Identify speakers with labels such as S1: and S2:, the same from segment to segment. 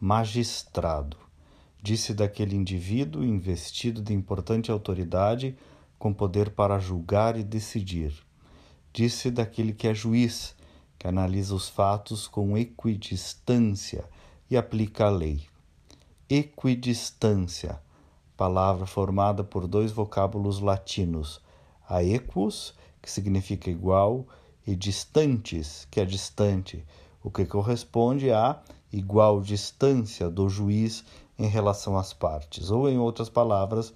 S1: magistrado. Disse daquele indivíduo investido de importante autoridade com poder para julgar e decidir. Disse daquele que é juiz, que analisa os fatos com equidistância e aplica a lei. Equidistância, palavra formada por dois vocábulos latinos, a equus, que significa igual, e distantes, que é distante, o que corresponde a igual distância do juiz em relação às partes, ou em outras palavras,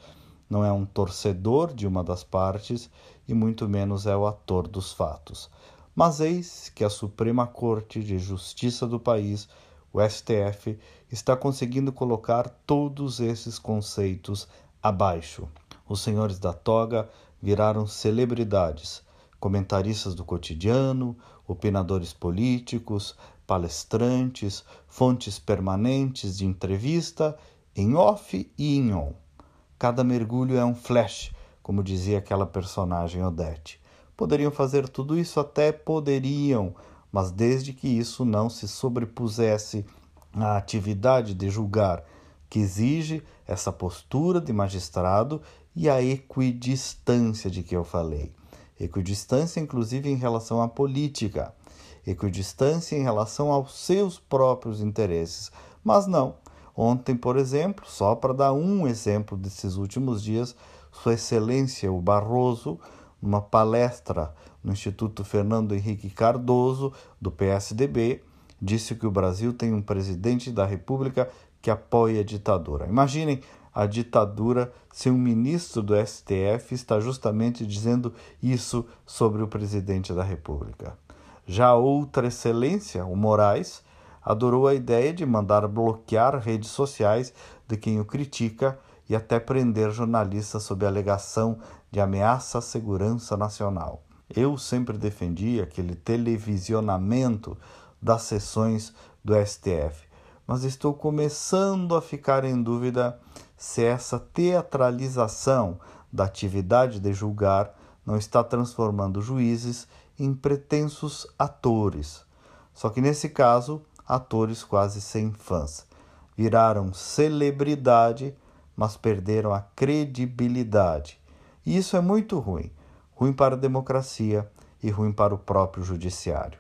S1: não é um torcedor de uma das partes e muito menos é o ator dos fatos. Mas eis que a Suprema Corte de Justiça do país, o STF, está conseguindo colocar todos esses conceitos abaixo. Os senhores da toga viraram celebridades, comentaristas do cotidiano, opinadores políticos, palestrantes, fontes permanentes de entrevista, em off e em on. Cada mergulho é um flash, como dizia aquela personagem Odete. Poderiam fazer tudo isso? Até poderiam, mas desde que isso não se sobrepusesse à atividade de julgar, que exige essa postura de magistrado e a equidistância de que eu falei. Equidistância, inclusive, em relação à política, equidistância em relação aos seus próprios interesses. Mas não. Ontem, por exemplo, só para dar um exemplo desses últimos dias, Sua Excelência o Barroso numa palestra no Instituto Fernando Henrique Cardoso, do PSDB, disse que o Brasil tem um presidente da República que apoia a ditadura. Imaginem a ditadura se um ministro do STF está justamente dizendo isso sobre o presidente da República. Já outra excelência, o Moraes, adorou a ideia de mandar bloquear redes sociais de quem o critica e até prender jornalistas sob alegação de ameaça à segurança nacional. Eu sempre defendi aquele televisionamento das sessões do STF, mas estou começando a ficar em dúvida se essa teatralização da atividade de julgar não está transformando juízes em pretensos atores. Só que nesse caso, atores quase sem fãs. Viraram celebridade mas perderam a credibilidade. E isso é muito ruim. Ruim para a democracia e ruim para o próprio judiciário.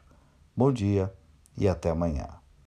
S1: Bom dia e até amanhã.